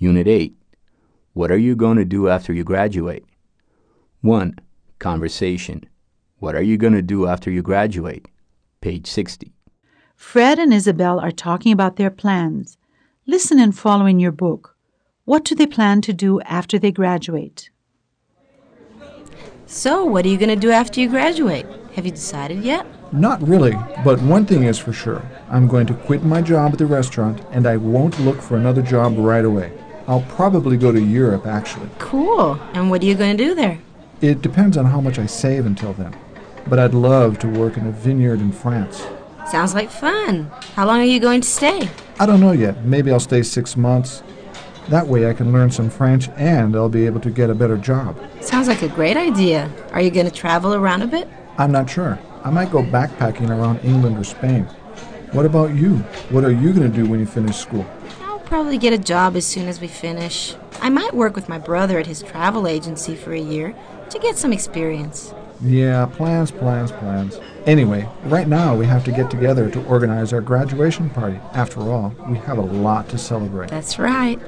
Unit 8. What are you going to do after you graduate? 1. Conversation. What are you going to do after you graduate? Page 60. Fred and Isabel are talking about their plans. Listen and follow in your book. What do they plan to do after they graduate? So, what are you going to do after you graduate? Have you decided yet? Not really, but one thing is for sure. I'm going to quit my job at the restaurant and I won't look for another job right away. I'll probably go to Europe, actually. Cool. And what are you going to do there? It depends on how much I save until then. But I'd love to work in a vineyard in France. Sounds like fun. How long are you going to stay? I don't know yet. Maybe I'll stay six months. That way I can learn some French and I'll be able to get a better job. Sounds like a great idea. Are you going to travel around a bit? I'm not sure. I might go backpacking around England or Spain. What about you? What are you going to do when you finish school? Probably get a job as soon as we finish. I might work with my brother at his travel agency for a year to get some experience. Yeah, plans, plans, plans. Anyway, right now we have to get together to organize our graduation party. After all, we have a lot to celebrate. That's right.